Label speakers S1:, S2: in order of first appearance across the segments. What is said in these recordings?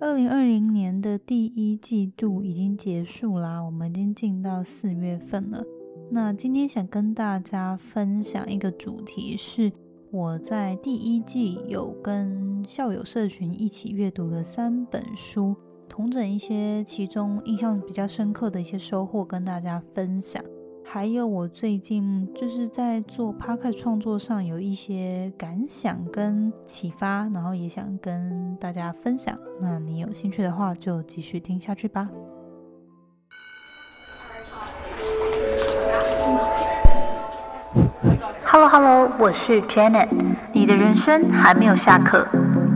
S1: 二零二零年的第一季度已经结束啦，我们已经进到四月份了。那今天想跟大家分享一个主题，是我在第一季有跟校友社群一起阅读的三本书，同整一些其中印象比较深刻的一些收获跟大家分享。还有我最近就是在做 p a r k 创作上有一些感想跟启发，然后也想跟大家分享。那你有兴趣的话，就继续听下去吧。
S2: Hello Hello，我是 Janet。你的人生还没有下课，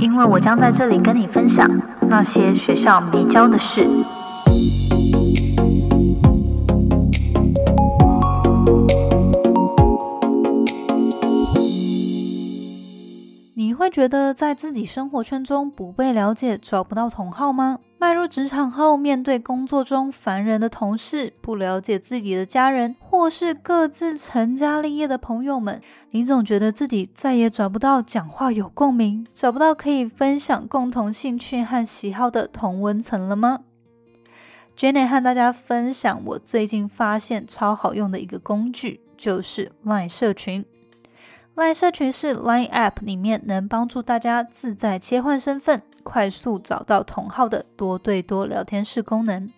S2: 因为我将在这里跟你分享那些学校没教的事。
S1: 会觉得在自己生活圈中不被了解，找不到同好吗？迈入职场后，面对工作中烦人的同事，不了解自己的家人，或是各自成家立业的朋友们，你总觉得自己再也找不到讲话有共鸣，找不到可以分享共同兴趣和喜好的同温层了吗？Jenny 和大家分享我最近发现超好用的一个工具，就是 Line 社群。Line 社群是 Line App 里面能帮助大家自在切换身份、快速找到同号的多对多聊天室功能。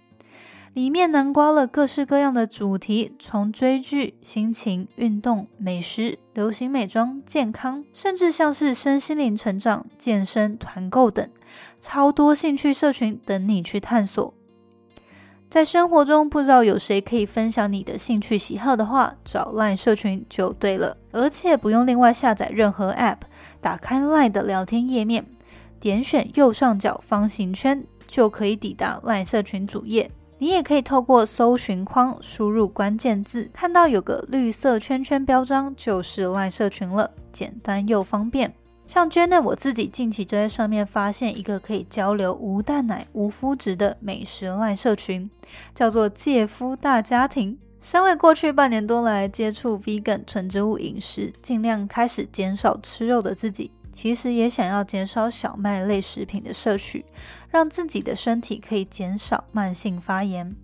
S1: 里面囊括了各式各样的主题，从追剧、心情、运动、美食、流行美妆、健康，甚至像是身心灵成长、健身、团购等，超多兴趣社群等你去探索。在生活中不知道有谁可以分享你的兴趣喜好的话，找 LINE 社群就对了，而且不用另外下载任何 App，打开 LINE 的聊天页面，点选右上角方形圈就可以抵达 LINE 社群主页。你也可以透过搜寻框输入关键字，看到有个绿色圈圈标章，就是 LINE 社群了，简单又方便。像 j e n 我自己近期就在上面发现一个可以交流无蛋奶、无麸质的美食赖社群，叫做戒夫大家庭。身为过去半年多来接触 vegan 纯植物饮食，尽量开始减少吃肉的自己，其实也想要减少小麦类食品的摄取，让自己的身体可以减少慢性发炎。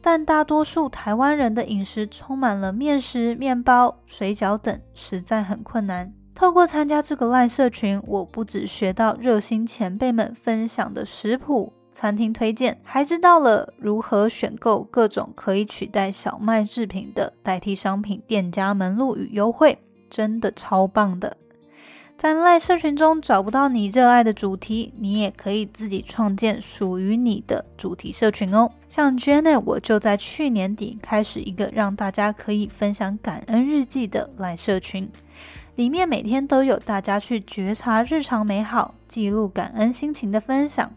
S1: 但大多数台湾人的饮食充满了面食、面包、水饺等，实在很困难。透过参加这个赖社群，我不只学到热心前辈们分享的食谱、餐厅推荐，还知道了如何选购各种可以取代小麦制品的代替商品店家门路与优惠，真的超棒的。在赖社群中找不到你热爱的主题，你也可以自己创建属于你的主题社群哦。像 Jenna，我就在去年底开始一个让大家可以分享感恩日记的赖社群。里面每天都有大家去觉察日常美好、记录感恩心情的分享，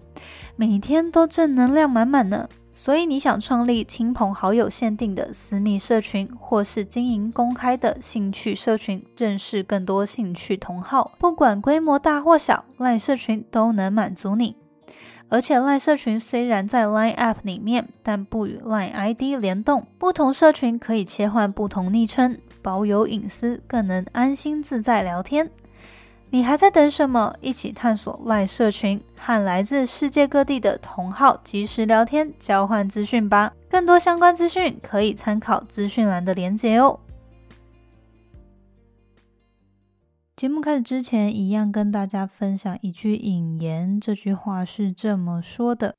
S1: 每天都正能量满满呢。所以你想创立亲朋好友限定的私密社群，或是经营公开的兴趣社群，认识更多兴趣同好，不管规模大或小，赖社群都能满足你。而且赖社群虽然在 Line App 里面，但不与 Line ID 联动，不同社群可以切换不同昵称。保有隐私，更能安心自在聊天。你还在等什么？一起探索赖社群，和来自世界各地的同好及时聊天，交换资讯吧。更多相关资讯可以参考资讯栏的连结哦。节目开始之前，一样跟大家分享一句引言。这句话是这么说的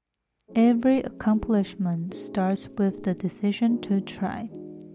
S1: ：“Every accomplishment starts with the decision to try。”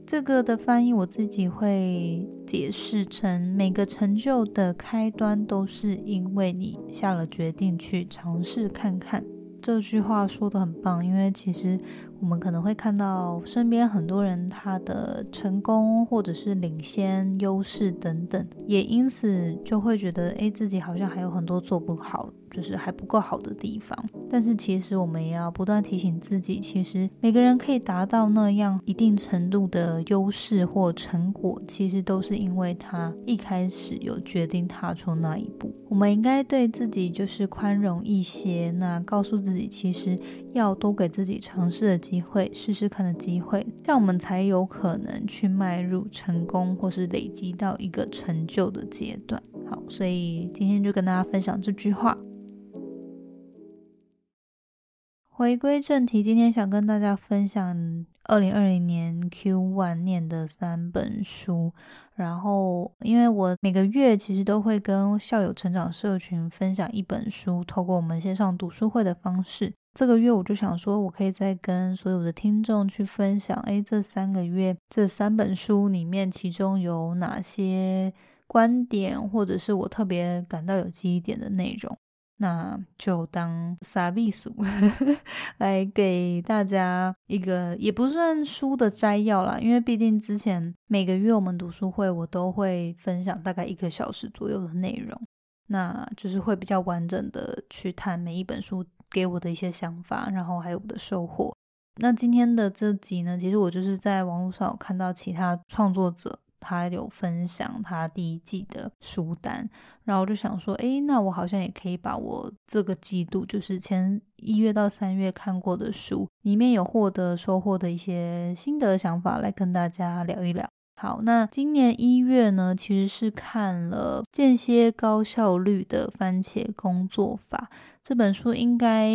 S1: 这个的翻译我自己会解释成：每个成就的开端都是因为你下了决定去尝试看看。这句话说的很棒，因为其实我们可能会看到身边很多人他的成功或者是领先、优势等等，也因此就会觉得，哎，自己好像还有很多做不好。就是还不够好的地方，但是其实我们也要不断提醒自己，其实每个人可以达到那样一定程度的优势或成果，其实都是因为他一开始有决定踏出那一步。我们应该对自己就是宽容一些，那告诉自己，其实要多给自己尝试的机会，试试看的机会，这样我们才有可能去迈入成功或是累积到一个成就的阶段。好，所以今天就跟大家分享这句话。回归正题，今天想跟大家分享二零二零年 Q one 念的三本书。然后，因为我每个月其实都会跟校友成长社群分享一本书，透过我们线上读书会的方式。这个月我就想说，我可以再跟所有的听众去分享，哎，这三个月这三本书里面，其中有哪些观点，或者是我特别感到有记忆点的内容。那就当撒币数 来给大家一个也不算书的摘要啦，因为毕竟之前每个月我们读书会，我都会分享大概一个小时左右的内容，那就是会比较完整的去谈每一本书给我的一些想法，然后还有我的收获。那今天的这集呢，其实我就是在网络上有看到其他创作者。他有分享他第一季的书单，然后我就想说，诶，那我好像也可以把我这个季度，就是前一月到三月看过的书，里面有获得收获的一些心得想法来跟大家聊一聊。好，那今年一月呢，其实是看了《间歇高效率的番茄工作法》这本书，应该。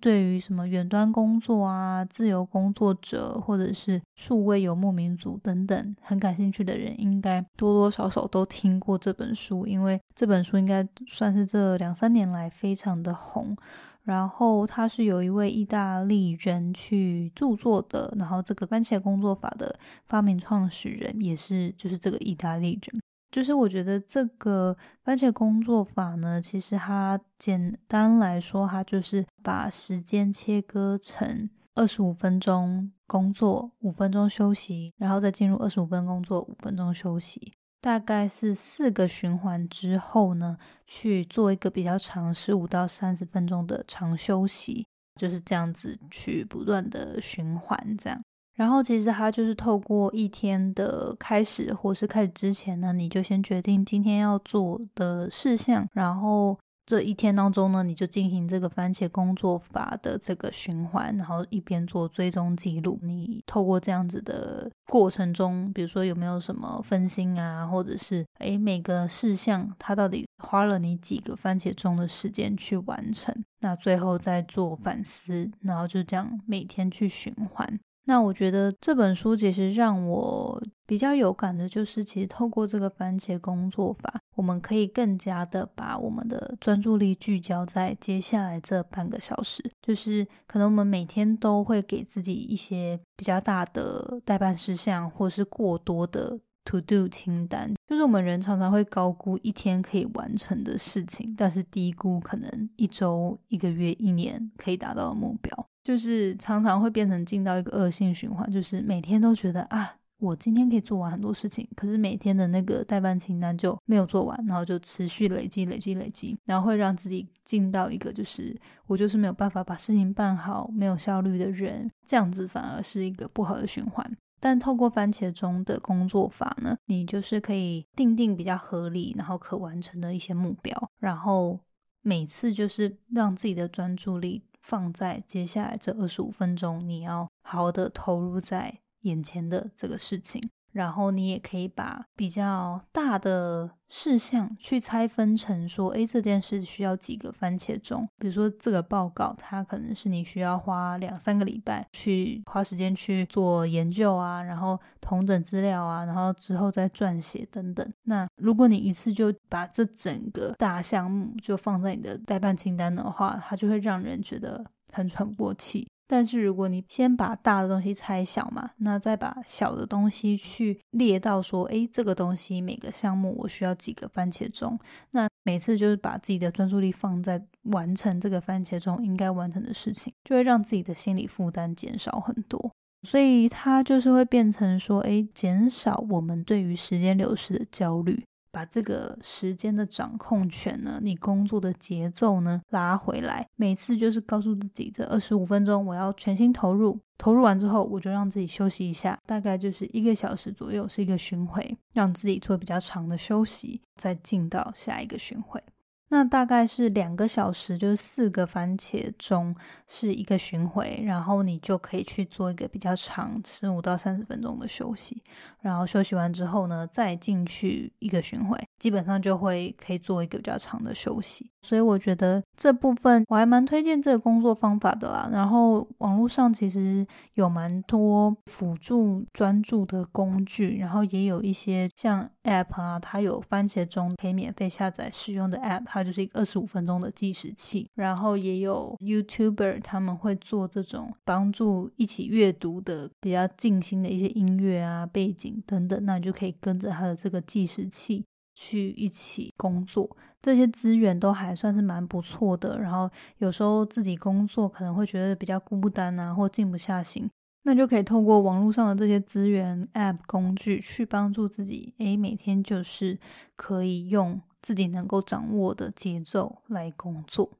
S1: 对于什么远端工作啊、自由工作者或者是数位游牧民族等等很感兴趣的人，应该多多少少都听过这本书，因为这本书应该算是这两三年来非常的红。然后它是有一位意大利人去著作的，然后这个番茄工作法的发明创始人也是就是这个意大利人。就是我觉得这个番茄工作法呢，其实它简单来说，它就是把时间切割成二十五分钟工作，五分钟休息，然后再进入二十五分工作，五分钟休息，大概是四个循环之后呢，去做一个比较长十五到三十分钟的长休息，就是这样子去不断的循环这样。然后其实它就是透过一天的开始，或是开始之前呢，你就先决定今天要做的事项，然后这一天当中呢，你就进行这个番茄工作法的这个循环，然后一边做追踪记录。你透过这样子的过程中，比如说有没有什么分心啊，或者是诶每个事项它到底花了你几个番茄钟的时间去完成，那最后再做反思，然后就这样每天去循环。那我觉得这本书其实让我比较有感的，就是其实透过这个番茄工作法，我们可以更加的把我们的专注力聚焦在接下来这半个小时。就是可能我们每天都会给自己一些比较大的代办事项，或是过多的 to do 清单。就是我们人常常会高估一天可以完成的事情，但是低估可能一周、一个月、一年可以达到的目标。就是常常会变成进到一个恶性循环，就是每天都觉得啊，我今天可以做完很多事情，可是每天的那个代办清单就没有做完，然后就持续累积、累积、累积，然后会让自己进到一个就是我就是没有办法把事情办好、没有效率的人，这样子反而是一个不好的循环。但透过番茄钟的工作法呢，你就是可以定定比较合理、然后可完成的一些目标，然后每次就是让自己的专注力。放在接下来这二十五分钟，你要好好的投入在眼前的这个事情，然后你也可以把比较大的事项去拆分成说，诶，这件事需要几个番茄钟？比如说这个报告，它可能是你需要花两三个礼拜去花时间去做研究啊，然后同整资料啊，然后之后再撰写等等。那如果你一次就把这整个大项目就放在你的代办清单的话，它就会让人觉得很喘不过气。但是如果你先把大的东西拆小嘛，那再把小的东西去列到说，诶，这个东西每个项目我需要几个番茄钟，那每次就是把自己的专注力放在完成这个番茄钟应该完成的事情，就会让自己的心理负担减少很多。所以它就是会变成说，诶，减少我们对于时间流逝的焦虑。把这个时间的掌控权呢，你工作的节奏呢拉回来，每次就是告诉自己，这二十五分钟我要全心投入，投入完之后我就让自己休息一下，大概就是一个小时左右是一个巡回，让自己做比较长的休息，再进到下一个巡回。那大概是两个小时，就是四个番茄钟是一个巡回，然后你就可以去做一个比较长，十五到三十分钟的休息。然后休息完之后呢，再进去一个巡回，基本上就会可以做一个比较长的休息。所以我觉得这部分我还蛮推荐这个工作方法的啦。然后网络上其实有蛮多辅助专注的工具，然后也有一些像 App 啊，它有番茄钟可以免费下载使用的 App，它就是一个二十五分钟的计时器。然后也有 YouTuber 他们会做这种帮助一起阅读的比较静心的一些音乐啊背景。等等，那你就可以跟着他的这个计时器去一起工作，这些资源都还算是蛮不错的。然后有时候自己工作可能会觉得比较孤单啊，或静不下心，那就可以透过网络上的这些资源、App 工具去帮助自己。诶，每天就是可以用自己能够掌握的节奏来工作。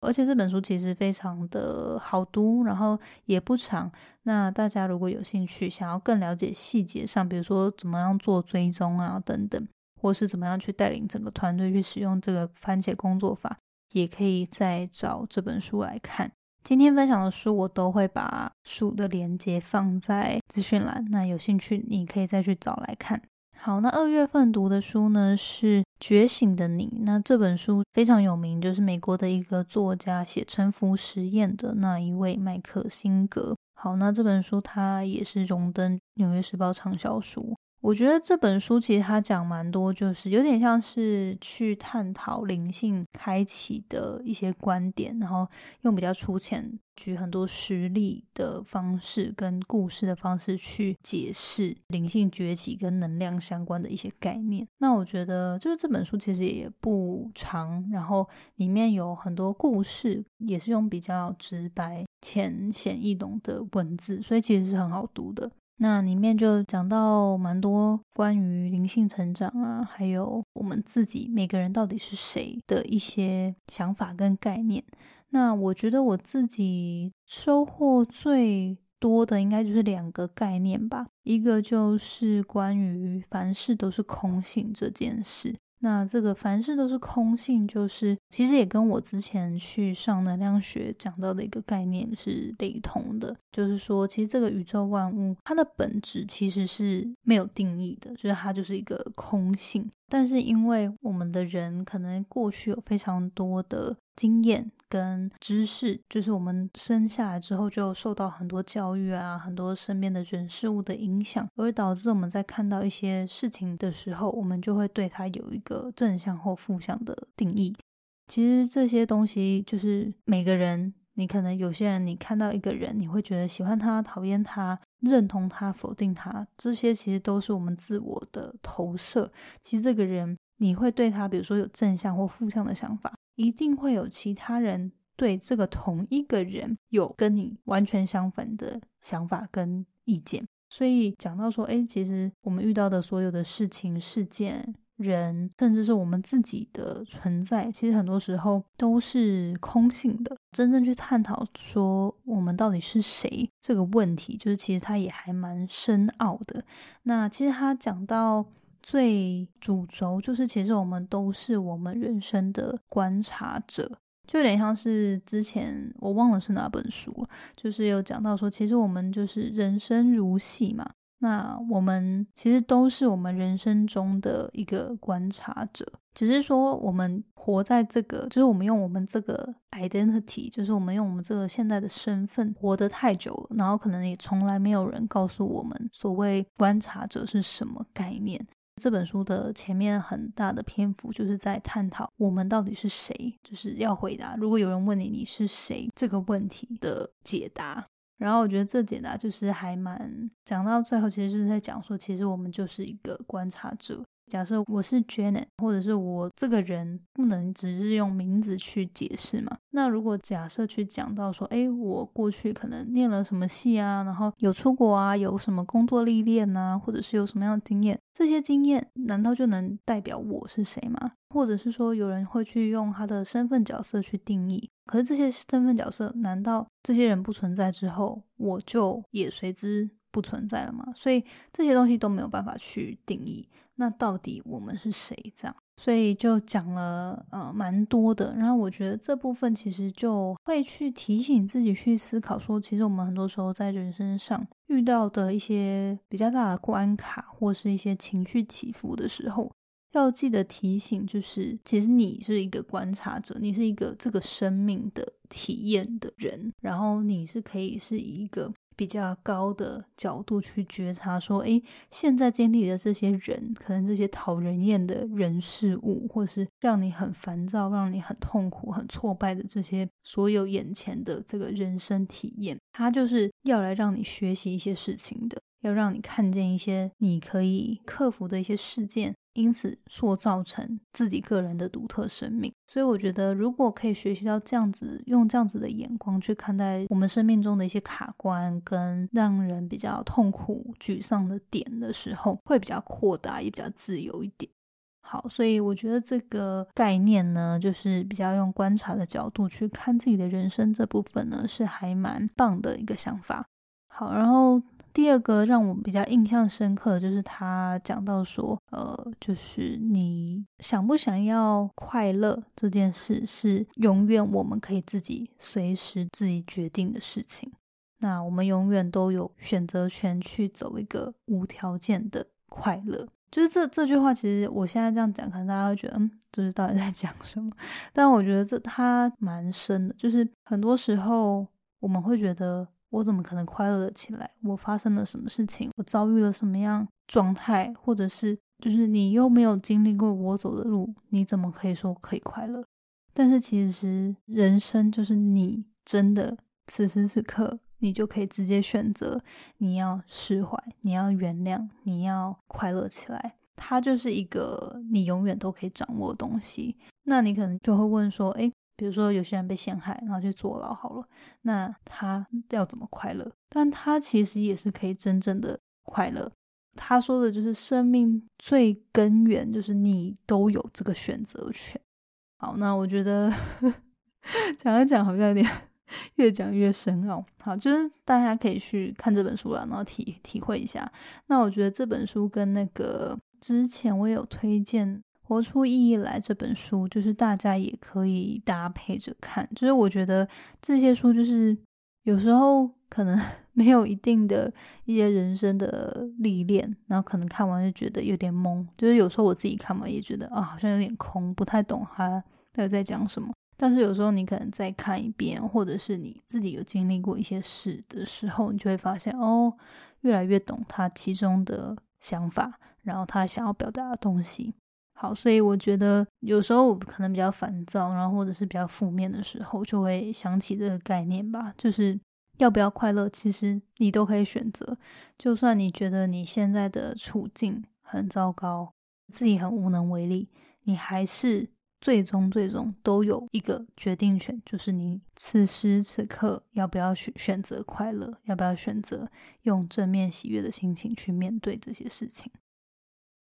S1: 而且这本书其实非常的好读，然后也不长。那大家如果有兴趣，想要更了解细节上，比如说怎么样做追踪啊等等，或是怎么样去带领整个团队去使用这个番茄工作法，也可以再找这本书来看。今天分享的书，我都会把书的链接放在资讯栏，那有兴趣你可以再去找来看。好，那二月份读的书呢是《觉醒的你》。那这本书非常有名，就是美国的一个作家写沉浮实验的那一位麦克辛格。好，那这本书它也是荣登《纽约时报》畅销书。我觉得这本书其实它讲蛮多，就是有点像是去探讨灵性开启的一些观点，然后用比较粗浅、举很多实例的方式跟故事的方式去解释灵性崛起跟能量相关的一些概念。那我觉得就是这本书其实也不长，然后里面有很多故事，也是用比较直白、浅显易懂的文字，所以其实是很好读的。那里面就讲到蛮多关于灵性成长啊，还有我们自己每个人到底是谁的一些想法跟概念。那我觉得我自己收获最多的应该就是两个概念吧，一个就是关于凡事都是空性这件事。那这个凡事都是空性，就是其实也跟我之前去上能量学讲到的一个概念是雷同的，就是说，其实这个宇宙万物它的本质其实是没有定义的，就是它就是一个空性。但是因为我们的人可能过去有非常多的经验。跟知识，就是我们生下来之后就受到很多教育啊，很多身边的人事物的影响，而导致我们在看到一些事情的时候，我们就会对它有一个正向或负向的定义。其实这些东西就是每个人，你可能有些人，你看到一个人，你会觉得喜欢他、讨厌他、认同他、否定他，这些其实都是我们自我的投射。其实这个人，你会对他，比如说有正向或负向的想法。一定会有其他人对这个同一个人有跟你完全相反的想法跟意见，所以讲到说，哎，其实我们遇到的所有的事情、事件、人，甚至是我们自己的存在，其实很多时候都是空性的。真正去探讨说我们到底是谁这个问题，就是其实它也还蛮深奥的。那其实他讲到。最主轴就是，其实我们都是我们人生的观察者，就有点像是之前我忘了是哪本书了，就是有讲到说，其实我们就是人生如戏嘛，那我们其实都是我们人生中的一个观察者，只是说我们活在这个，就是我们用我们这个 identity，就是我们用我们这个现在的身份活得太久了，然后可能也从来没有人告诉我们所谓观察者是什么概念。这本书的前面很大的篇幅就是在探讨我们到底是谁，就是要回答如果有人问你你是谁这个问题的解答。然后我觉得这解答就是还蛮讲到最后，其实就是在讲说，其实我们就是一个观察者。假设我是 Janet，或者是我这个人不能只是用名字去解释嘛？那如果假设去讲到说，哎，我过去可能念了什么戏啊，然后有出国啊，有什么工作历练啊，或者是有什么样的经验，这些经验难道就能代表我是谁吗？或者是说有人会去用他的身份角色去定义？可是这些身份角色，难道这些人不存在之后，我就也随之不存在了吗？所以这些东西都没有办法去定义。那到底我们是谁？这样，所以就讲了呃蛮多的。然后我觉得这部分其实就会去提醒自己去思考，说其实我们很多时候在人生上遇到的一些比较大的关卡，或是一些情绪起伏的时候。要记得提醒，就是其实你是一个观察者，你是一个这个生命的体验的人，然后你是可以是一个比较高的角度去觉察，说，诶，现在经历的这些人，可能这些讨人厌的人事物，或是让你很烦躁、让你很痛苦、很挫败的这些所有眼前的这个人生体验，它就是要来让你学习一些事情的，要让你看见一些你可以克服的一些事件。因此塑造成自己个人的独特生命，所以我觉得，如果可以学习到这样子，用这样子的眼光去看待我们生命中的一些卡关跟让人比较痛苦、沮丧的点的时候，会比较扩大，也比较自由一点。好，所以我觉得这个概念呢，就是比较用观察的角度去看自己的人生这部分呢，是还蛮棒的一个想法。好，然后。第二个让我比较印象深刻的就是他讲到说，呃，就是你想不想要快乐这件事，是永远我们可以自己随时自己决定的事情。那我们永远都有选择权去走一个无条件的快乐。就是这这句话，其实我现在这样讲，可能大家会觉得，嗯，就是到底在讲什么？但我觉得这它蛮深的，就是很多时候我们会觉得。我怎么可能快乐的起来？我发生了什么事情？我遭遇了什么样状态？或者是就是你又没有经历过我走的路，你怎么可以说可以快乐？但是其实人生就是你真的此时此刻，你就可以直接选择你要释怀，你要原谅，你要快乐起来。它就是一个你永远都可以掌握的东西。那你可能就会问说，诶，比如说有些人被陷害，然后去坐牢好了，那他要怎么快乐？但他其实也是可以真正的快乐。他说的就是生命最根源，就是你都有这个选择权。好，那我觉得 讲一讲好像有点 越讲越深奥。好，就是大家可以去看这本书了，然后体体会一下。那我觉得这本书跟那个之前我有推荐。活出意义来这本书，就是大家也可以搭配着看。就是我觉得这些书，就是有时候可能 没有一定的一些人生的历练，然后可能看完就觉得有点懵。就是有时候我自己看嘛也觉得啊，好像有点空，不太懂他到底在讲什么。但是有时候你可能再看一遍，或者是你自己有经历过一些事的时候，你就会发现哦，越来越懂他其中的想法，然后他想要表达的东西。好，所以我觉得有时候我可能比较烦躁，然后或者是比较负面的时候，就会想起这个概念吧，就是要不要快乐，其实你都可以选择。就算你觉得你现在的处境很糟糕，自己很无能为力，你还是最终最终都有一个决定权，就是你此时此刻要不要选选择快乐，要不要选择用正面喜悦的心情去面对这些事情。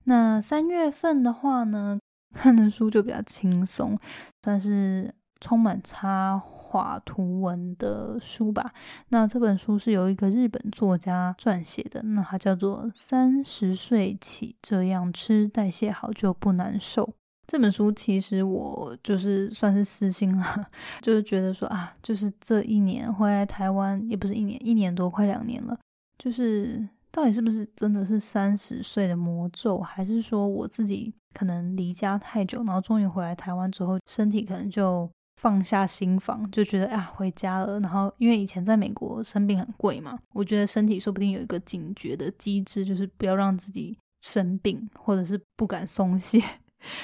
S1: 那三月份的话呢，看的书就比较轻松，算是充满插画图文的书吧。那这本书是由一个日本作家撰写的，那它叫做《三十岁起这样吃，代谢好就不难受》。这本书其实我就是算是私心了，就是觉得说啊，就是这一年回来台湾，也不是一年，一年多快两年了，就是。到底是不是真的是三十岁的魔咒，还是说我自己可能离家太久，然后终于回来台湾之后，身体可能就放下心防，就觉得啊回家了。然后因为以前在美国生病很贵嘛，我觉得身体说不定有一个警觉的机制，就是不要让自己生病，或者是不敢松懈。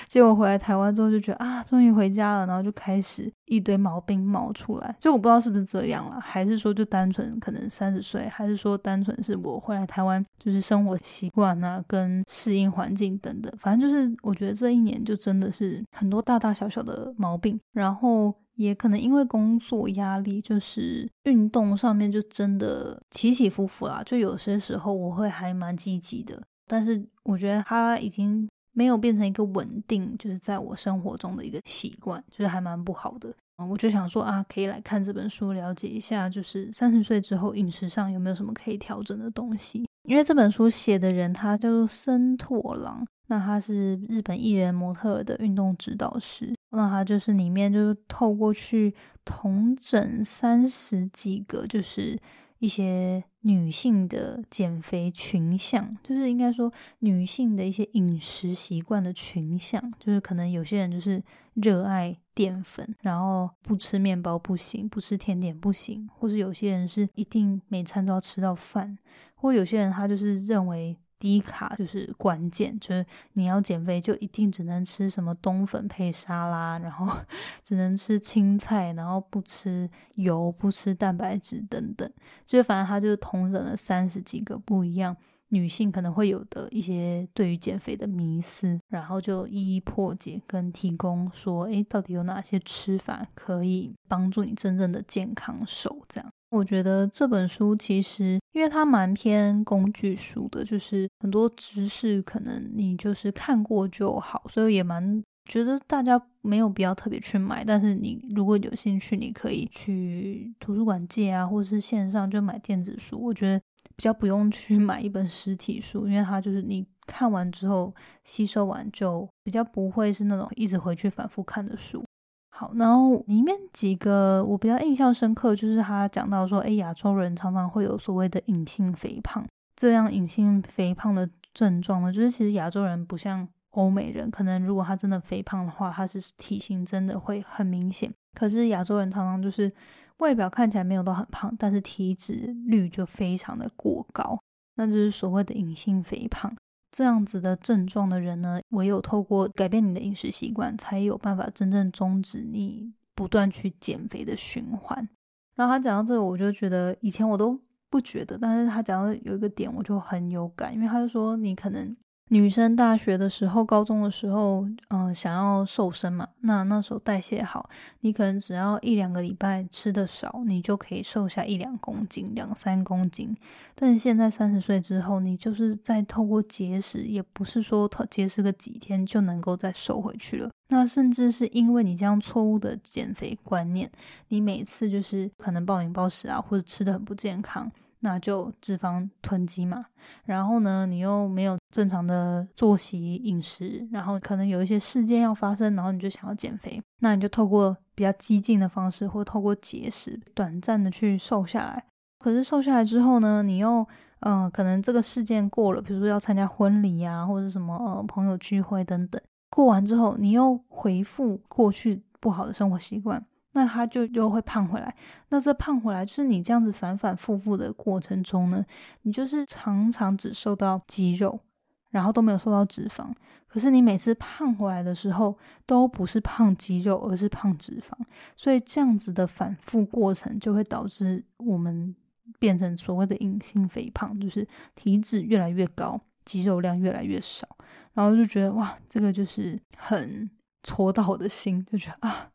S1: 结果回来台湾之后就觉得啊，终于回家了，然后就开始一堆毛病冒出来。就我不知道是不是这样了，还是说就单纯可能三十岁，还是说单纯是我回来台湾就是生活习惯啊，跟适应环境等等。反正就是我觉得这一年就真的是很多大大小小的毛病，然后也可能因为工作压力，就是运动上面就真的起起伏伏啦。就有些时候我会还蛮积极的，但是我觉得他已经。没有变成一个稳定，就是在我生活中的一个习惯，就是还蛮不好的。我就想说啊，可以来看这本书，了解一下，就是三十岁之后饮食上有没有什么可以调整的东西。因为这本书写的人他叫做森拓郎，那他是日本艺人模特的运动指导师，那他就是里面就是透过去同整三十几个，就是一些女性的减肥群像，就是应该说女性的一些饮食习惯的群像，就是可能有些人就是热爱淀粉，然后不吃面包不行，不吃甜点不行，或是有些人是一定每餐都要吃到饭，或有些人他就是认为。低卡就是关键，就是你要减肥，就一定只能吃什么冬粉配沙拉，然后 只能吃青菜，然后不吃油，不吃蛋白质等等。就反正他就是统整了三十几个不一样女性可能会有的一些对于减肥的迷思，然后就一一破解跟提供说，诶，到底有哪些吃法可以帮助你真正的健康瘦？这样。我觉得这本书其实，因为它蛮偏工具书的，就是很多知识可能你就是看过就好，所以也蛮觉得大家没有必要特别去买。但是你如果有兴趣，你可以去图书馆借啊，或者是线上就买电子书。我觉得比较不用去 买一本实体书，因为它就是你看完之后吸收完就比较不会是那种一直回去反复看的书。好，然后里面几个我比较印象深刻，就是他讲到说，哎，亚洲人常常会有所谓的隐性肥胖，这样隐性肥胖的症状呢，就是其实亚洲人不像欧美人，可能如果他真的肥胖的话，他是体型真的会很明显。可是亚洲人常常就是外表看起来没有到很胖，但是体脂率就非常的过高，那就是所谓的隐性肥胖。这样子的症状的人呢，唯有透过改变你的饮食习惯，才有办法真正终止你不断去减肥的循环。然后他讲到这个，我就觉得以前我都不觉得，但是他讲到有一个点，我就很有感，因为他就说你可能。女生大学的时候、高中的时候，嗯，想要瘦身嘛，那那时候代谢好，你可能只要一两个礼拜吃的少，你就可以瘦下一两公斤、两三公斤。但是现在三十岁之后，你就是在透过节食，也不是说节食个几天就能够再瘦回去了。那甚至是因为你这样错误的减肥观念，你每次就是可能暴饮暴食啊，或者吃的很不健康。那就脂肪囤积嘛，然后呢，你又没有正常的作息饮食，然后可能有一些事件要发生，然后你就想要减肥，那你就透过比较激进的方式，或透过节食，短暂的去瘦下来。可是瘦下来之后呢，你又嗯，可能这个事件过了，比如说要参加婚礼啊，或者什么呃朋友聚会等等，过完之后，你又回复过去不好的生活习惯。那他就又会胖回来，那这胖回来就是你这样子反反复复的过程中呢，你就是常常只瘦到肌肉，然后都没有瘦到脂肪。可是你每次胖回来的时候，都不是胖肌肉，而是胖脂肪。所以这样子的反复过程就会导致我们变成所谓的隐性肥胖，就是体脂越来越高，肌肉量越来越少。然后就觉得哇，这个就是很戳到我的心，就觉得啊。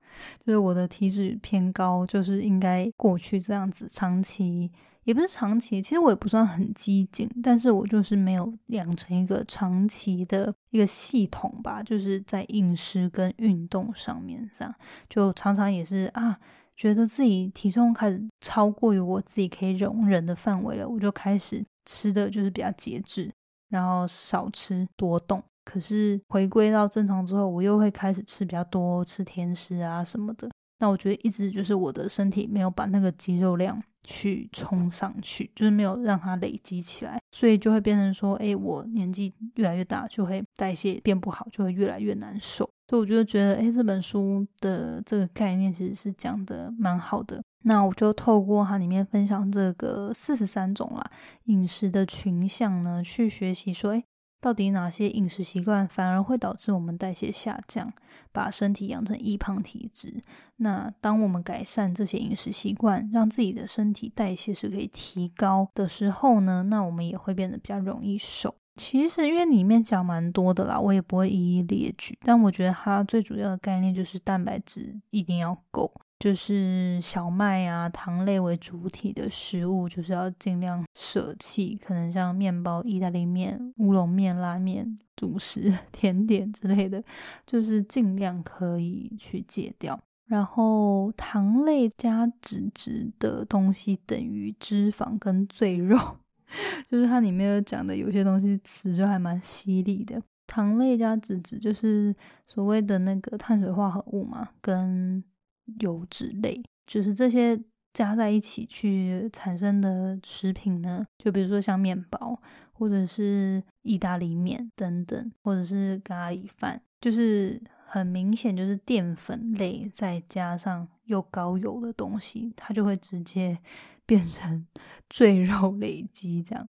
S1: 就是我的体脂偏高，就是应该过去这样子，长期也不是长期，其实我也不算很激进，但是我就是没有养成一个长期的一个系统吧，就是在饮食跟运动上面这样，就常常也是啊，觉得自己体重开始超过于我自己可以容忍的范围了，我就开始吃的就是比较节制，然后少吃多动。可是回归到正常之后，我又会开始吃比较多，吃甜食啊什么的。那我觉得一直就是我的身体没有把那个肌肉量去冲上去，就是没有让它累积起来，所以就会变成说，哎，我年纪越来越大，就会代谢变不好，就会越来越难受。所以我就觉得，哎，这本书的这个概念其实是讲的蛮好的。那我就透过它里面分享这个四十三种啦饮食的群像呢，去学习说，哎。到底哪些饮食习惯反而会导致我们代谢下降，把身体养成易胖体质？那当我们改善这些饮食习惯，让自己的身体代谢是可以提高的时候呢？那我们也会变得比较容易瘦。其实因为里面讲蛮多的啦，我也不会一一列举，但我觉得它最主要的概念就是蛋白质一定要够。就是小麦啊、糖类为主体的食物，就是要尽量舍弃。可能像面包、意大利面、乌龙面、拉面、主食、甜点之类的，就是尽量可以去戒掉。然后糖类加脂质的东西等于脂肪跟赘肉，就是它里面有讲的有些东西词就还蛮犀利的。糖类加脂质就是所谓的那个碳水化合物嘛，跟油脂类，就是这些加在一起去产生的食品呢。就比如说像面包，或者是意大利面等等，或者是咖喱饭，就是很明显就是淀粉类再加上又高油的东西，它就会直接变成 赘肉累积这样。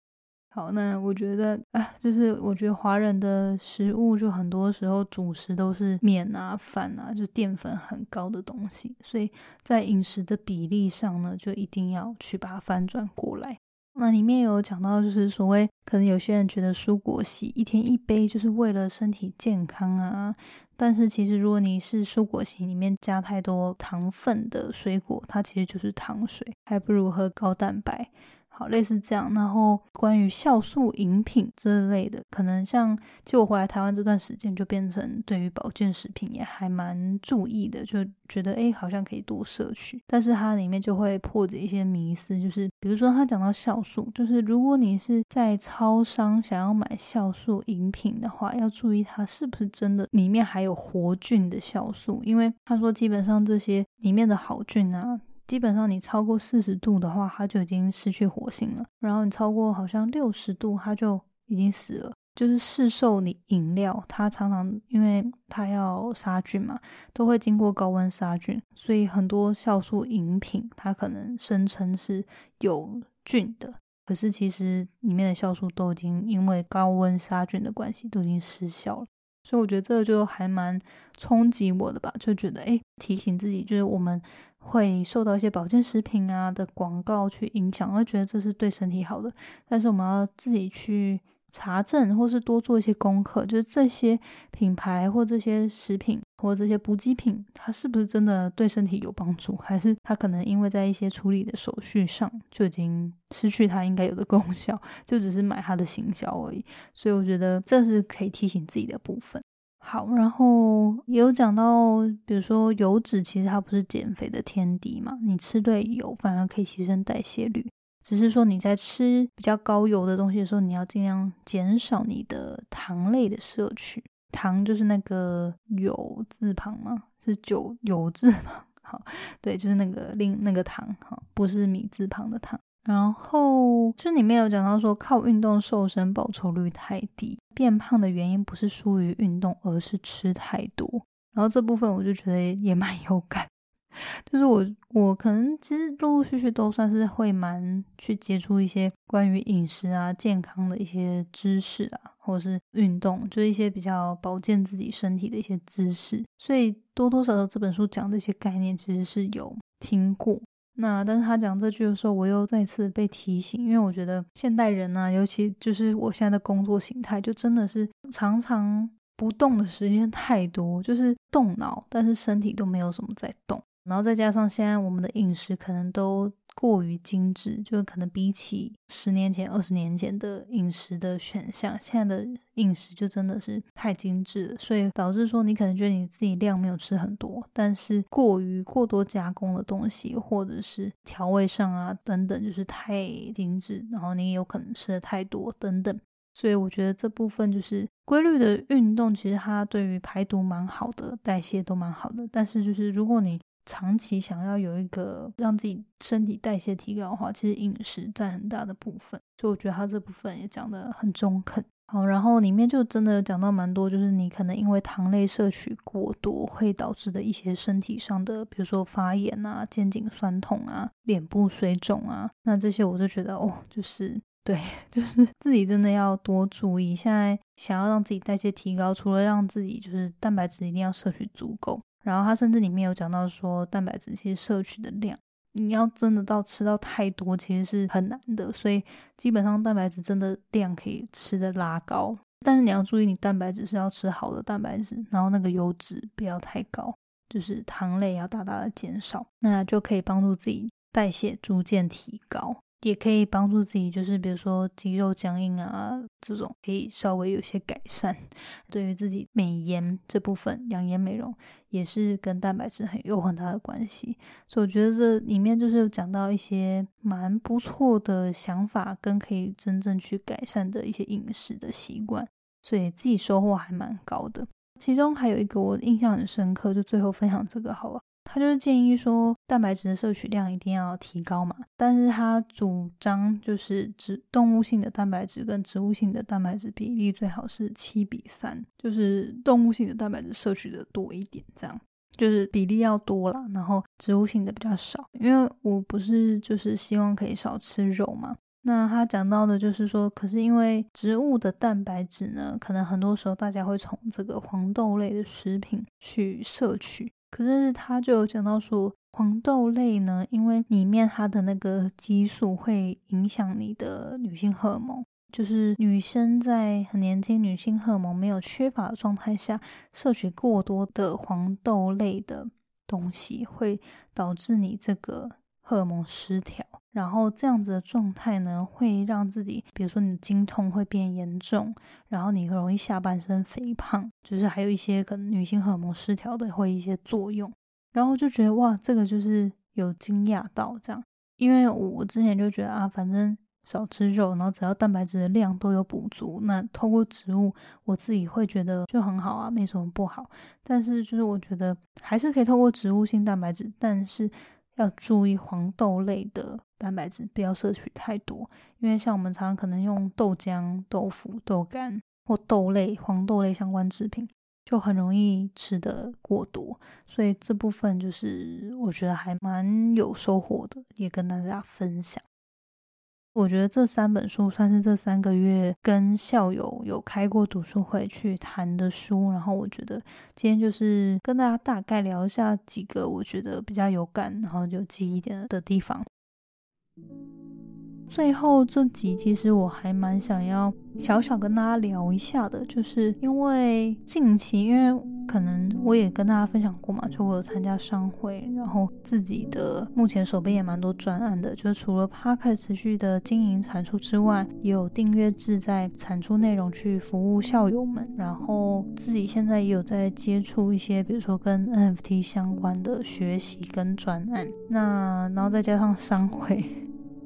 S1: 好，那我觉得啊，就是我觉得华人的食物就很多时候主食都是面啊、饭啊，就淀粉很高的东西，所以在饮食的比例上呢，就一定要去把它翻转过来。那里面有讲到，就是所谓可能有些人觉得蔬果昔一天一杯就是为了身体健康啊，但是其实如果你是蔬果昔里面加太多糖分的水果，它其实就是糖水，还不如喝高蛋白。好，类似这样，然后关于酵素饮品这类的，可能像就我回来台湾这段时间，就变成对于保健食品也还蛮注意的，就觉得诶好像可以多摄取。但是它里面就会破解一些迷思，就是比如说他讲到酵素，就是如果你是在超商想要买酵素饮品的话，要注意它是不是真的里面还有活菌的酵素，因为他说基本上这些里面的好菌啊。基本上你超过四十度的话，它就已经失去活性了。然后你超过好像六十度，它就已经死了。就是市售你饮料，它常常因为它要杀菌嘛，都会经过高温杀菌，所以很多酵素饮品它可能声称是有菌的，可是其实里面的酵素都已经因为高温杀菌的关系都已经失效了。所以我觉得这就还蛮冲击我的吧，就觉得诶，提醒自己就是我们。会受到一些保健食品啊的广告去影响，会觉得这是对身体好的，但是我们要自己去查证，或是多做一些功课，就是这些品牌或这些食品或这些补给品，它是不是真的对身体有帮助，还是它可能因为在一些处理的手续上就已经失去它应该有的功效，就只是买它的行销而已。所以我觉得这是可以提醒自己的部分。好，然后也有讲到，比如说油脂其实它不是减肥的天敌嘛，你吃对油反而可以提升代谢率。只是说你在吃比较高油的东西的时候，你要尽量减少你的糖类的摄取。糖就是那个油字旁吗？是酒”油字旁？好，对，就是那个另那个糖，哈，不是米字旁的糖。然后就里面有讲到说，靠运动瘦身报酬率太低，变胖的原因不是疏于运动，而是吃太多。然后这部分我就觉得也蛮有感。就是我，我可能其实陆陆续续都算是会蛮去接触一些关于饮食啊、健康的一些知识啊，或者是运动，就是一些比较保健自己身体的一些知识。所以多多少少这本书讲这些概念，其实是有听过。那但是他讲这句的时候，我又再次被提醒，因为我觉得现代人呢，尤其就是我现在的工作形态，就真的是常常不动的时间太多，就是动脑，但是身体都没有什么在动。然后再加上现在我们的饮食可能都过于精致，就可能比起十年前、二十年前的饮食的选项，现在的饮食就真的是太精致了，所以导致说你可能觉得你自己量没有吃很多，但是过于过多加工的东西，或者是调味上啊等等，就是太精致，然后你也有可能吃的太多等等。所以我觉得这部分就是规律的运动，其实它对于排毒蛮好的，代谢都蛮好的。但是就是如果你长期想要有一个让自己身体代谢提高的话，其实饮食占很大的部分。所以我觉得他这部分也讲得很中肯。好，然后里面就真的有讲到蛮多，就是你可能因为糖类摄取过多会导致的一些身体上的，比如说发炎啊、肩颈酸痛啊、脸部水肿啊。那这些我就觉得哦，就是对，就是自己真的要多注意。现在想要让自己代谢提高，除了让自己就是蛋白质一定要摄取足够。然后他甚至里面有讲到说，蛋白质其实摄取的量，你要真的到吃到太多，其实是很难的。所以基本上蛋白质真的量可以吃的拉高，但是你要注意，你蛋白质是要吃好的蛋白质，然后那个油脂不要太高，就是糖类要大大的减少，那就可以帮助自己代谢逐渐提高。也可以帮助自己，就是比如说肌肉僵硬啊，这种可以稍微有些改善。对于自己美颜这部分，养颜美容也是跟蛋白质很有很大的关系。所以我觉得这里面就是有讲到一些蛮不错的想法，跟可以真正去改善的一些饮食的习惯。所以自己收获还蛮高的。其中还有一个我印象很深刻，就最后分享这个好了。他就是建议说，蛋白质的摄取量一定要提高嘛，但是他主张就是植动物性的蛋白质跟植物性的蛋白质比例最好是七比三，就是动物性的蛋白质摄取的多一点，这样就是比例要多啦，然后植物性的比较少，因为我不是就是希望可以少吃肉嘛。那他讲到的就是说，可是因为植物的蛋白质呢，可能很多时候大家会从这个黄豆类的食品去摄取。可是他就有讲到说，黄豆类呢，因为里面它的那个激素会影响你的女性荷尔蒙，就是女生在很年轻、女性荷尔蒙没有缺乏的状态下，摄取过多的黄豆类的东西，会导致你这个荷尔蒙失调。然后这样子的状态呢，会让自己，比如说你的经痛会变严重，然后你很容易下半身肥胖，就是还有一些可能女性荷尔蒙失调的会一些作用。然后就觉得哇，这个就是有惊讶到这样，因为我我之前就觉得啊，反正少吃肉，然后只要蛋白质的量都有补足，那透过植物，我自己会觉得就很好啊，没什么不好。但是就是我觉得还是可以透过植物性蛋白质，但是。要注意黄豆类的蛋白质，不要摄取太多，因为像我们常常可能用豆浆、豆腐、豆干或豆类、黄豆类相关制品，就很容易吃的过多，所以这部分就是我觉得还蛮有收获的，也跟大家分享。我觉得这三本书算是这三个月跟校友有开过读书会去谈的书，然后我觉得今天就是跟大家大概聊一下几个我觉得比较有感，然后有记忆点的地方。最后这集其实我还蛮想要小小跟大家聊一下的，就是因为近期，因为可能我也跟大家分享过嘛，就我有参加商会，然后自己的目前手边也蛮多专案的，就是除了 p a r k 持续的经营产出之外，也有订阅制在产出内容去服务校友们，然后自己现在也有在接触一些，比如说跟 NFT 相关的学习跟专案，那然后再加上商会。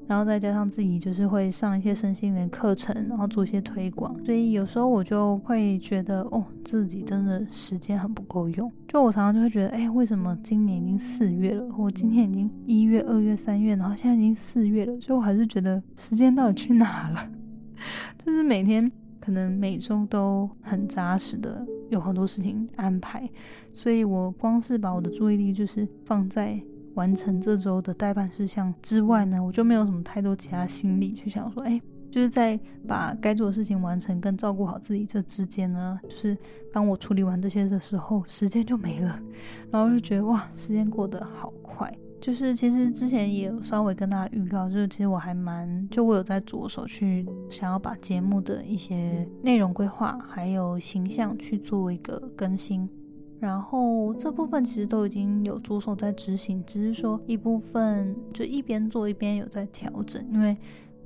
S1: 然后再加上自己就是会上一些身心灵课程，然后做一些推广，所以有时候我就会觉得，哦，自己真的时间很不够用。就我常常就会觉得，哎，为什么今年已经四月了，我今天已经一月、二月、三月，然后现在已经四月了，所以我还是觉得时间到底去哪了？就是每天可能每周都很扎实的有很多事情安排，所以我光是把我的注意力就是放在。完成这周的代办事项之外呢，我就没有什么太多其他心力去想说，哎，就是在把该做的事情完成跟照顾好自己这之间呢，就是当我处理完这些的时候，时间就没了，然后就觉得哇，时间过得好快。就是其实之前也有稍微跟大家预告，就是其实我还蛮，就我有在着手去想要把节目的一些内容规划还有形象去做一个更新。然后这部分其实都已经有着手在执行，只是说一部分就一边做一边有在调整，因为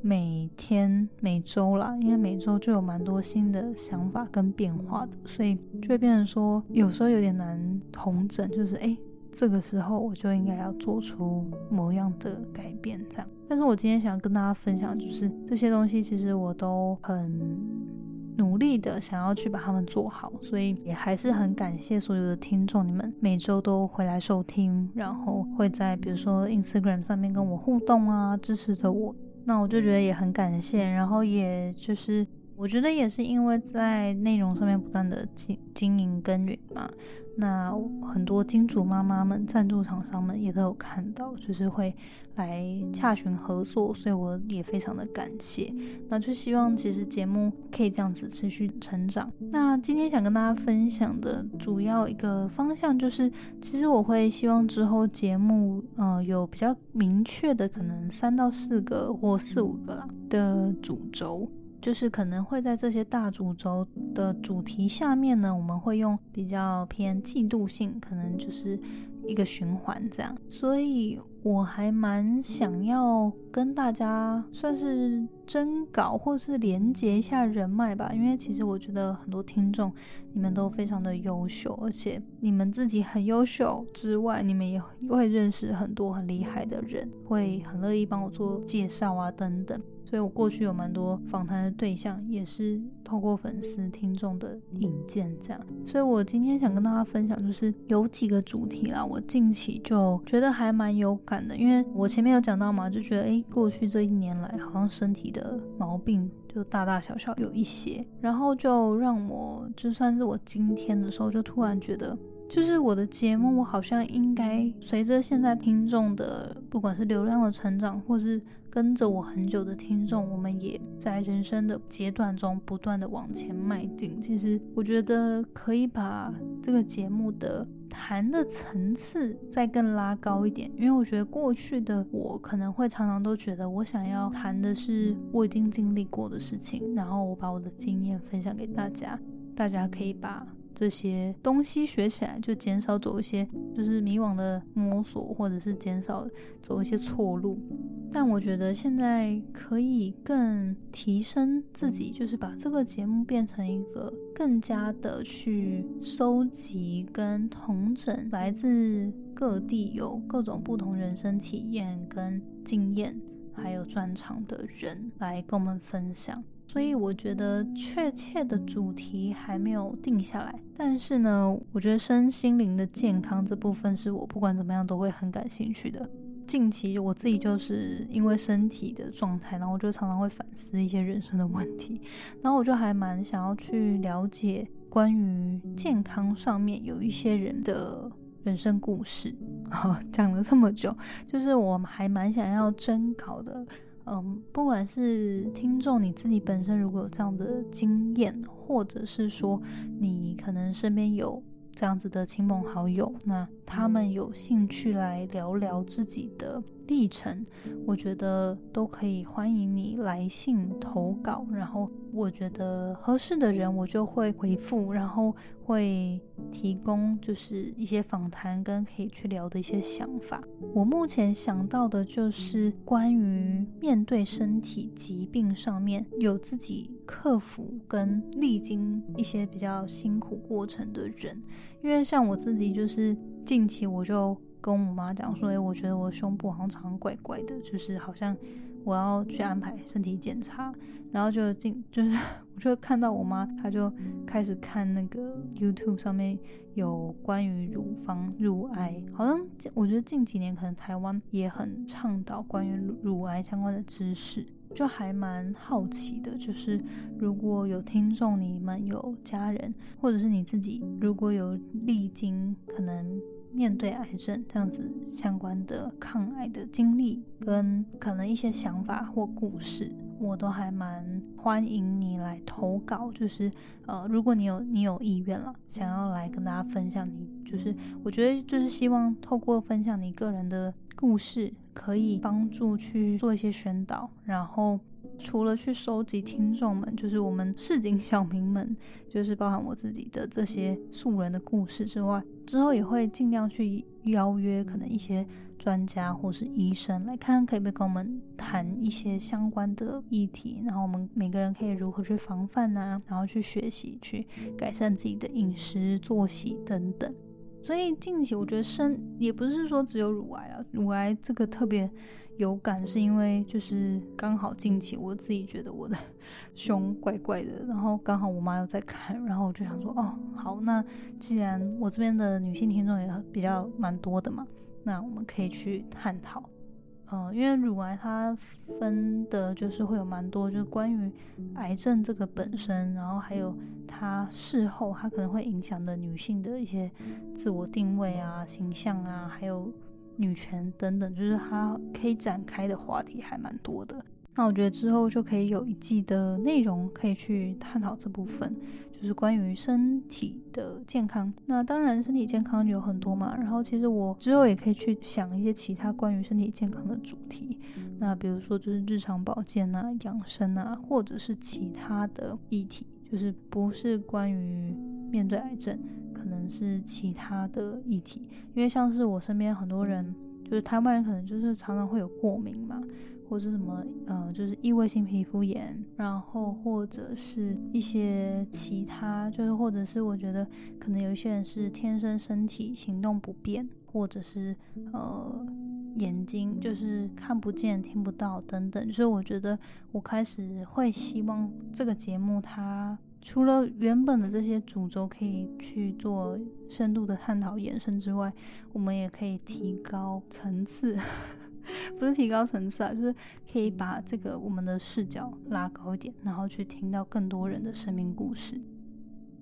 S1: 每天每周啦，因为每周就有蛮多新的想法跟变化的，所以就会变成说有时候有点难同整，就是哎，这个时候我就应该要做出某样的改变这样。但是我今天想跟大家分享，就是这些东西其实我都很。努力的想要去把他们做好，所以也还是很感谢所有的听众，你们每周都回来收听，然后会在比如说 Instagram 上面跟我互动啊，支持着我，那我就觉得也很感谢。然后也就是我觉得也是因为在内容上面不断的经经营耕耘嘛。那很多金主妈妈们、赞助厂商们也都有看到，就是会来洽询合作，所以我也非常的感谢。那就希望其实节目可以这样子持续成长。那今天想跟大家分享的主要一个方向就是，其实我会希望之后节目，呃，有比较明确的，可能三到四个或四五个啦的主轴。就是可能会在这些大主轴的主题下面呢，我们会用比较偏季度性，可能就是一个循环这样。所以我还蛮想要跟大家算是征稿或是连接一下人脉吧，因为其实我觉得很多听众你们都非常的优秀，而且你们自己很优秀之外，你们也会认识很多很厉害的人，会很乐意帮我做介绍啊等等。所以我过去有蛮多访谈的对象，也是透过粉丝听众的引荐这样。所以我今天想跟大家分享，就是有几个主题啦，我近期就觉得还蛮有感的，因为我前面有讲到嘛，就觉得诶，过去这一年来好像身体的毛病就大大小小有一些，然后就让我就算是我今天的时候，就突然觉得。就是我的节目，我好像应该随着现在听众的，不管是流量的成长，或是跟着我很久的听众，我们也在人生的阶段中不断的往前迈进。其实我觉得可以把这个节目的谈的层次再更拉高一点，因为我觉得过去的我可能会常常都觉得我想要谈的是我已经经历过的事情，然后我把我的经验分享给大家，大家可以把。这些东西学起来，就减少走一些就是迷惘的摸索，或者是减少走一些错路。但我觉得现在可以更提升自己，就是把这个节目变成一个更加的去收集跟同整来自各地有各种不同人生体验跟经验，还有专长的人来跟我们分享。所以我觉得确切的主题还没有定下来，但是呢，我觉得身心灵的健康这部分是我不管怎么样都会很感兴趣的。近期我自己就是因为身体的状态，然后我就常常会反思一些人生的问题，然后我就还蛮想要去了解关于健康上面有一些人的人生故事。讲了这么久，就是我还蛮想要征稿的。嗯，不管是听众你自己本身如果有这样的经验，或者是说你可能身边有这样子的亲朋好友，那他们有兴趣来聊聊自己的历程，我觉得都可以欢迎你来信投稿，然后。我觉得合适的人，我就会回复，然后会提供就是一些访谈跟可以去聊的一些想法。我目前想到的就是关于面对身体疾病上面有自己克服跟历经一些比较辛苦过程的人，因为像我自己就是近期我就跟我妈讲说，哎，我觉得我胸部好像常常怪怪的，就是好像。我要去安排身体检查，然后就进，就是 我就看到我妈，她就开始看那个 YouTube 上面有关于乳房乳癌，好像我觉得近几年可能台湾也很倡导关于乳癌相关的知识，就还蛮好奇的。就是如果有听众，你们有家人，或者是你自己，如果有历经可能。面对癌症这样子相关的抗癌的经历，跟可能一些想法或故事，我都还蛮欢迎你来投稿。就是呃，如果你有你有意愿了，想要来跟大家分享，你就是我觉得就是希望透过分享你个人的故事，可以帮助去做一些宣导，然后。除了去收集听众们，就是我们市井小民们，就是包含我自己的这些素人的故事之外，之后也会尽量去邀约可能一些专家或是医生来看看，可以不可以跟我们谈一些相关的议题，然后我们每个人可以如何去防范啊，然后去学习去改善自己的饮食作息等等。所以近期我觉得生也不是说只有乳癌啊，乳癌这个特别。有感是因为就是刚好近期我自己觉得我的 胸怪怪的，然后刚好我妈又在看，然后我就想说哦好，那既然我这边的女性听众也比较蛮多的嘛，那我们可以去探讨，嗯，因为乳癌它分的就是会有蛮多，就是关于癌症这个本身，然后还有它事后它可能会影响的女性的一些自我定位啊、形象啊，还有。女权等等，就是它可以展开的话题还蛮多的。那我觉得之后就可以有一季的内容可以去探讨这部分，就是关于身体的健康。那当然，身体健康有很多嘛。然后其实我之后也可以去想一些其他关于身体健康的主题。那比如说就是日常保健啊、养生啊，或者是其他的议题，就是不是关于面对癌症。是其他的议题，因为像是我身边很多人，就是台湾人，可能就是常常会有过敏嘛，或是什么呃，就是异位性皮肤炎，然后或者是一些其他，就是或者是我觉得可能有一些人是天生身体行动不便，或者是呃眼睛就是看不见、听不到等等，所以我觉得我开始会希望这个节目它除了原本的这些主轴可以去做深度的探讨延伸之外，我们也可以提高层次，不是提高层次啊，就是可以把这个我们的视角拉高一点，然后去听到更多人的生命故事。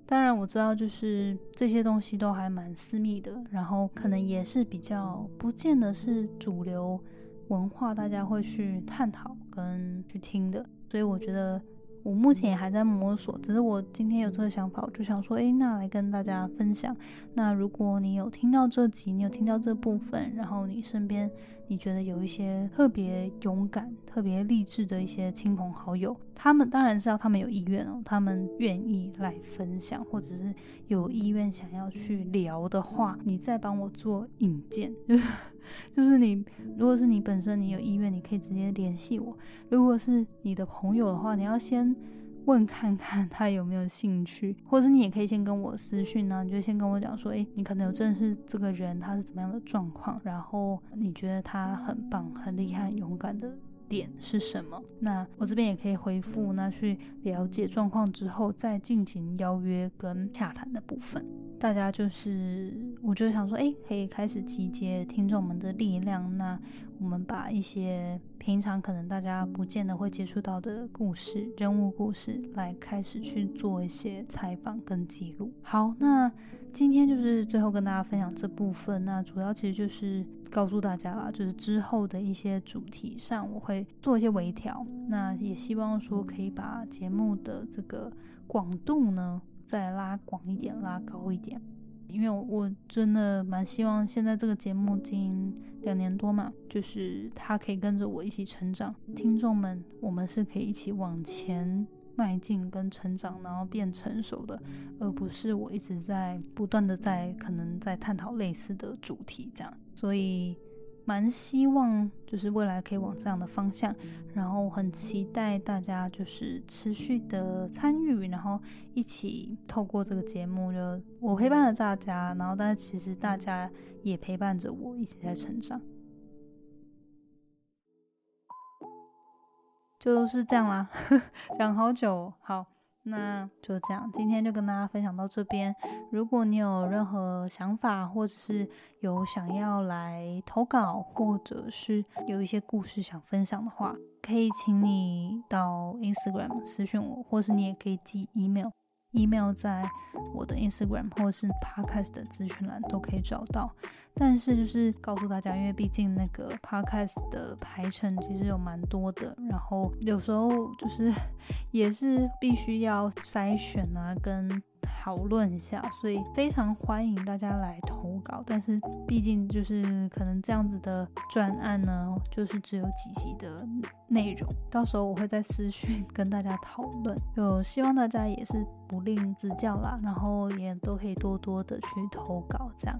S1: 当然我知道，就是这些东西都还蛮私密的，然后可能也是比较不见得是主流文化大家会去探讨跟去听的，所以我觉得。我目前也还在摸索，只是我今天有这个想法，我就想说，诶，那来跟大家分享。那如果你有听到这集，你有听到这部分，然后你身边你觉得有一些特别勇敢、特别励志的一些亲朋好友，他们当然是要他们有意愿哦，他们愿意来分享，或者是有意愿想要去聊的话，你再帮我做引荐，就是你如果是你本身你有意愿，你可以直接联系我；如果是你的朋友的话，你要先。问看看他有没有兴趣，或者你也可以先跟我私讯呢，你就先跟我讲说，诶，你可能有认识这个人，他是怎么样的状况，然后你觉得他很棒、很厉害、勇敢的点是什么？那我这边也可以回复，那去了解状况之后再进行邀约跟洽谈的部分。大家就是，我就想说，诶，可以开始集结听众们的力量，那我们把一些。平常可能大家不见得会接触到的故事、人物故事，来开始去做一些采访跟记录。好，那今天就是最后跟大家分享这部分。那主要其实就是告诉大家啦，就是之后的一些主题上，我会做一些微调。那也希望说可以把节目的这个广度呢，再拉广一点，拉高一点。因为我真的蛮希望现在这个节目经营两年多嘛，就是他可以跟着我一起成长，听众们，我们是可以一起往前迈进跟成长，然后变成熟的，而不是我一直在不断的在可能在探讨类似的主题这样，所以。蛮希望就是未来可以往这样的方向，然后很期待大家就是持续的参与，然后一起透过这个节目，就我陪伴了大家，然后但是其实大家也陪伴着我一直在成长，就是这样啦，讲好久，好。那就这样，今天就跟大家分享到这边。如果你有任何想法，或者是有想要来投稿，或者是有一些故事想分享的话，可以请你到 Instagram 私讯我，或是你也可以寄 email。email 在我的 Instagram 或是 Podcast 的资讯栏都可以找到，但是就是告诉大家，因为毕竟那个 Podcast 的排程其实有蛮多的，然后有时候就是 也是必须要筛选啊，跟。讨论一下，所以非常欢迎大家来投稿。但是毕竟就是可能这样子的专案呢，就是只有几集的内容，到时候我会在私讯跟大家讨论。就希望大家也是不吝指教啦，然后也都可以多多的去投稿。这样